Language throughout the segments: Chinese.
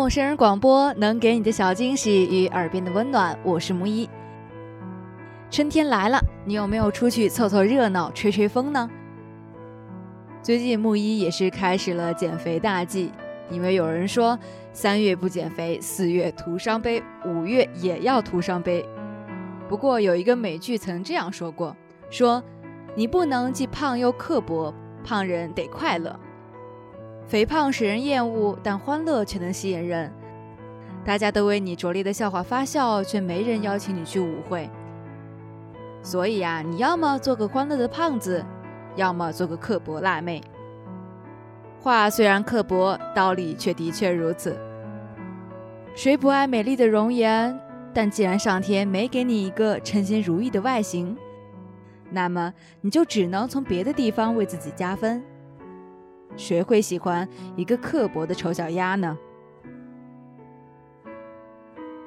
陌生人广播能给你的小惊喜与耳边的温暖，我是木一。春天来了，你有没有出去凑凑热闹、吹吹风呢？最近木一也是开始了减肥大计，因为有人说三月不减肥，四月徒伤悲，五月也要徒伤悲。不过有一个美剧曾这样说过：说你不能既胖又刻薄，胖人得快乐。肥胖使人厌恶，但欢乐却能吸引人。大家都为你拙劣的笑话发笑，却没人邀请你去舞会。所以呀，你要么做个欢乐的胖子，要么做个刻薄辣妹。话虽然刻薄，道理却的确如此。谁不爱美丽的容颜？但既然上天没给你一个称心如意的外形，那么你就只能从别的地方为自己加分。谁会喜欢一个刻薄的丑小鸭呢？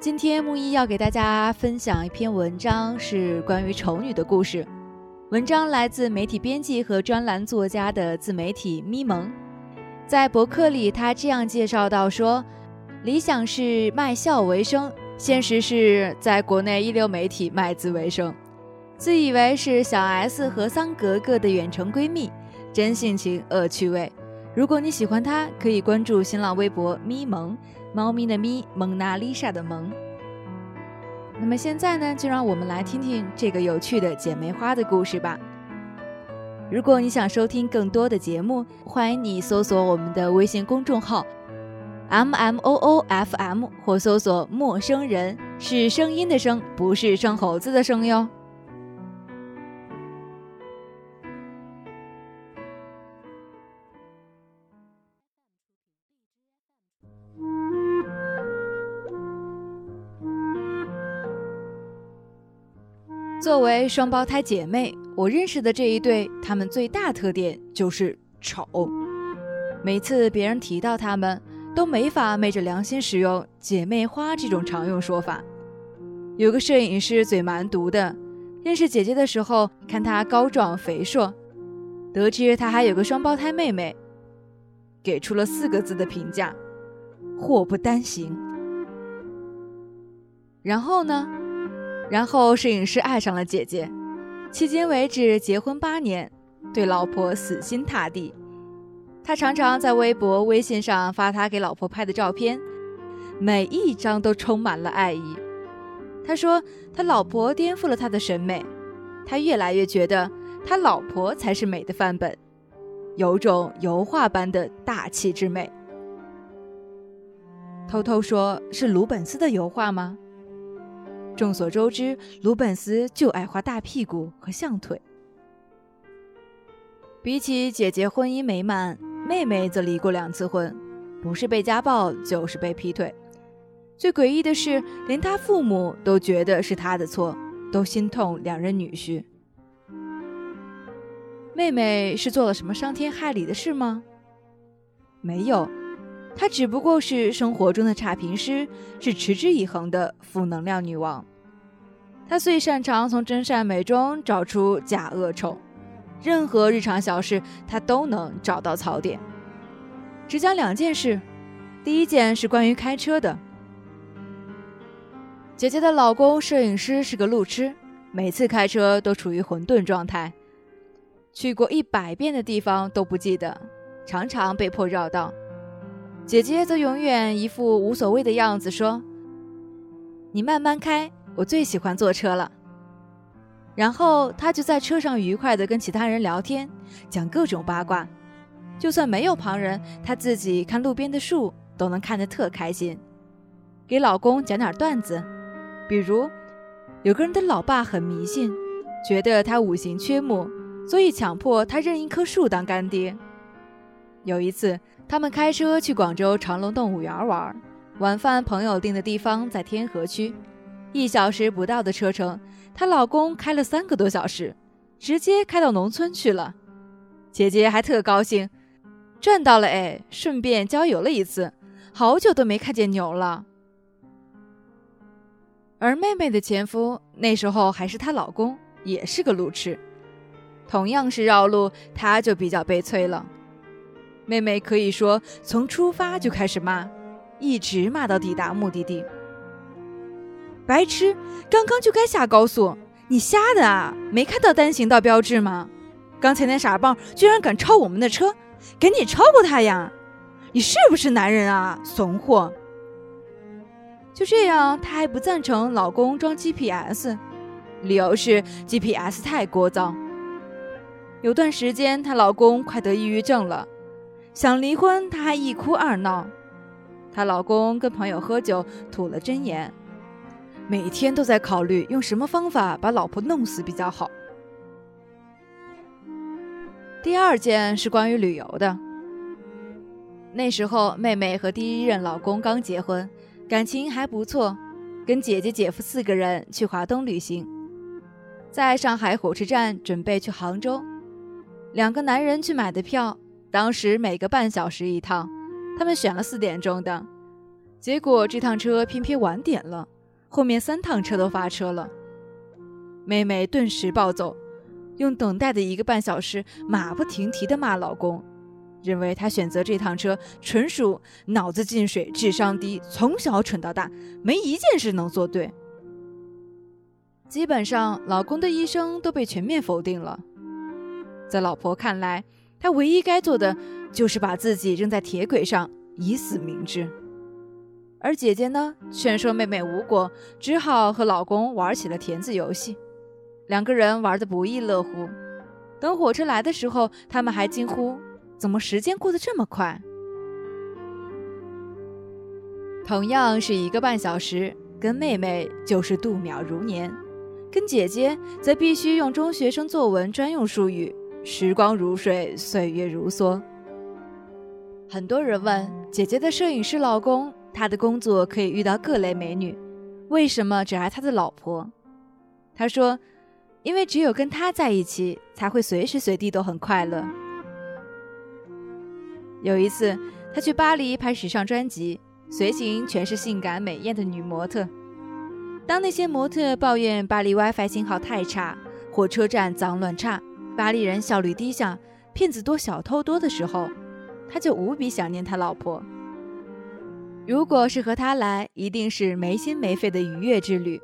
今天木一要给大家分享一篇文章，是关于丑女的故事。文章来自媒体编辑和专栏作家的自媒体咪蒙。在博客里，他这样介绍到说：“理想是卖笑为生，现实是在国内一流媒体卖字为生。自以为是小 S 和桑格格的远程闺蜜。”真性情，恶趣味。如果你喜欢他，可以关注新浪微博“咪蒙”，猫咪的咪，蒙娜丽莎的蒙。那么现在呢，就让我们来听听这个有趣的姐妹花的故事吧。如果你想收听更多的节目，欢迎你搜索我们的微信公众号 “m m o o f m” 或搜索“陌生人”，是声音的声，不是生猴子的生哟。作为双胞胎姐妹，我认识的这一对，她们最大特点就是丑。每次别人提到她们，都没法昧着良心使用“姐妹花”这种常用说法。有个摄影师嘴蛮毒的，认识姐姐的时候，看她高壮肥硕，得知她还有个双胞胎妹妹，给出了四个字的评价：“祸不单行。”然后呢？然后，摄影师爱上了姐姐，迄今为止结婚八年，对老婆死心塌地。他常常在微博、微信上发他给老婆拍的照片，每一张都充满了爱意。他说，他老婆颠覆了他的审美，他越来越觉得他老婆才是美的范本，有种油画般的大气之美。偷偷说，是鲁本斯的油画吗？众所周知，鲁本斯就爱画大屁股和象腿。比起姐姐婚姻美满，妹妹则离过两次婚，不是被家暴就是被劈腿。最诡异的是，连她父母都觉得是她的错，都心痛两人女婿。妹妹是做了什么伤天害理的事吗？没有，她只不过是生活中的差评师，是持之以恒的负能量女王。她最擅长从真善美中找出假恶丑，任何日常小事她都能找到槽点。只讲两件事，第一件是关于开车的。姐姐的老公摄影师是个路痴，每次开车都处于混沌状态，去过一百遍的地方都不记得，常常被迫绕道。姐姐则永远一副无所谓的样子，说：“你慢慢开。”我最喜欢坐车了，然后他就在车上愉快地跟其他人聊天，讲各种八卦。就算没有旁人，他自己看路边的树都能看得特开心。给老公讲点段子，比如有个人的老爸很迷信，觉得他五行缺木，所以强迫他认一棵树当干爹。有一次，他们开车去广州长隆动物园玩，晚饭朋友订的地方在天河区。一小时不到的车程，她老公开了三个多小时，直接开到农村去了。姐姐还特高兴，赚到了哎，顺便郊游了一次，好久都没看见牛了。而妹妹的前夫那时候还是她老公，也是个路痴，同样是绕路，他就比较悲催了。妹妹可以说从出发就开始骂，一直骂到抵达目的地。白痴，刚刚就该下高速，你瞎的啊？没看到单行道标志吗？刚才那傻棒居然敢超我们的车，赶紧超过他呀！你是不是男人啊，怂货？就这样，她还不赞成老公装 GPS，理由是 GPS 太聒噪。有段时间，她老公快得抑郁症了，想离婚，她还一哭二闹。她老公跟朋友喝酒，吐了真言，每天都在考虑用什么方法把老婆弄死比较好。第二件是关于旅游的。那时候，妹妹和第一任老公刚结婚，感情还不错，跟姐姐、姐夫四个人去华东旅行，在上海火车站准备去杭州。两个男人去买的票，当时每个半小时一趟，他们选了四点钟的，结果这趟车偏偏晚点了，后面三趟车都发车了。妹妹顿时暴走，用等待的一个半小时马不停蹄地骂老公，认为他选择这趟车纯属脑子进水、智商低，从小蠢到大，没一件事能做对。基本上，老公的一生都被全面否定了。在老婆看来，她唯一该做的就是把自己扔在铁轨上，以死明志。而姐姐呢，劝说妹妹无果，只好和老公玩起了填字游戏。两个人玩得不亦乐乎。等火车来的时候，他们还惊呼：“怎么时间过得这么快？”同样是一个半小时，跟妹妹就是度秒如年，跟姐姐则必须用中学生作文专用术语。时光如水，岁月如梭。很多人问姐姐的摄影师老公，他的工作可以遇到各类美女，为什么只爱他的老婆？他说：“因为只有跟他在一起，才会随时随地都很快乐。”有一次，他去巴黎拍时尚专辑，随行全是性感美艳的女模特。当那些模特抱怨巴黎 WiFi 信号太差，火车站脏乱差。巴黎人效率低下，骗子多，小偷多的时候，他就无比想念他老婆。如果是和他来，一定是没心没肺的愉悦之旅。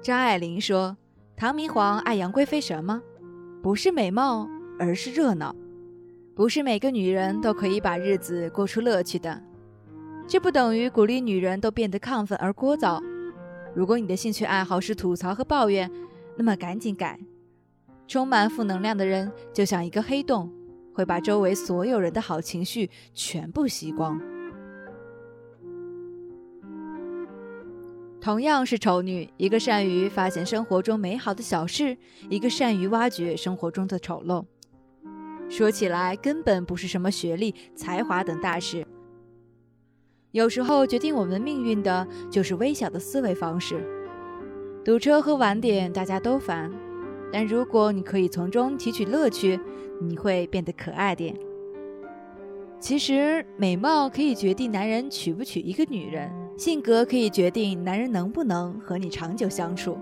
张爱玲说：“唐明皇爱杨贵妃什么？不是美貌，而是热闹。不是每个女人都可以把日子过出乐趣的。这不等于鼓励女人都变得亢奋而聒噪。如果你的兴趣爱好是吐槽和抱怨。”那么赶紧改，充满负能量的人就像一个黑洞，会把周围所有人的好情绪全部吸光。同样是丑女，一个善于发现生活中美好的小事，一个善于挖掘生活中的丑陋。说起来，根本不是什么学历、才华等大事，有时候决定我们命运的就是微小的思维方式。堵车和晚点，大家都烦。但如果你可以从中提取乐趣，你会变得可爱点。其实，美貌可以决定男人娶不娶一个女人，性格可以决定男人能不能和你长久相处。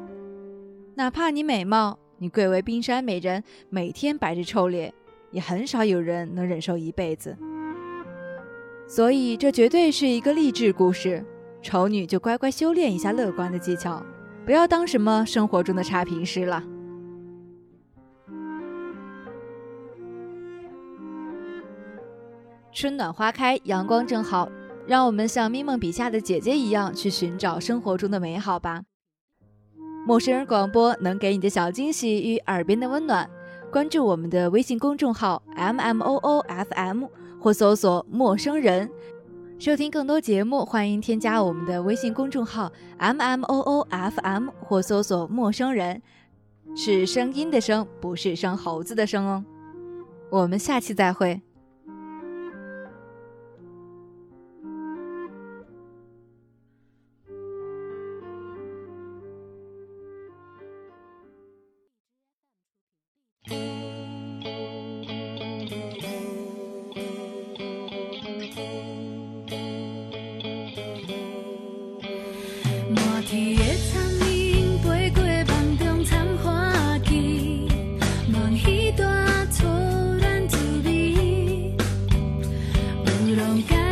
哪怕你美貌，你贵为冰山美人，每天摆着臭脸，也很少有人能忍受一辈子。所以，这绝对是一个励志故事。丑女就乖乖修炼一下乐观的技巧。不要当什么生活中的差评师了。春暖花开，阳光正好，让我们像咪梦笔下的姐姐一样去寻找生活中的美好吧。陌生人广播能给你的小惊喜与耳边的温暖，关注我们的微信公众号 M M O O F M 或搜索“陌生人”。收听更多节目，欢迎添加我们的微信公众号 M M O O F M 或搜索“陌生人”，是声音的声，不是生猴子的声哦。我们下期再会。勇敢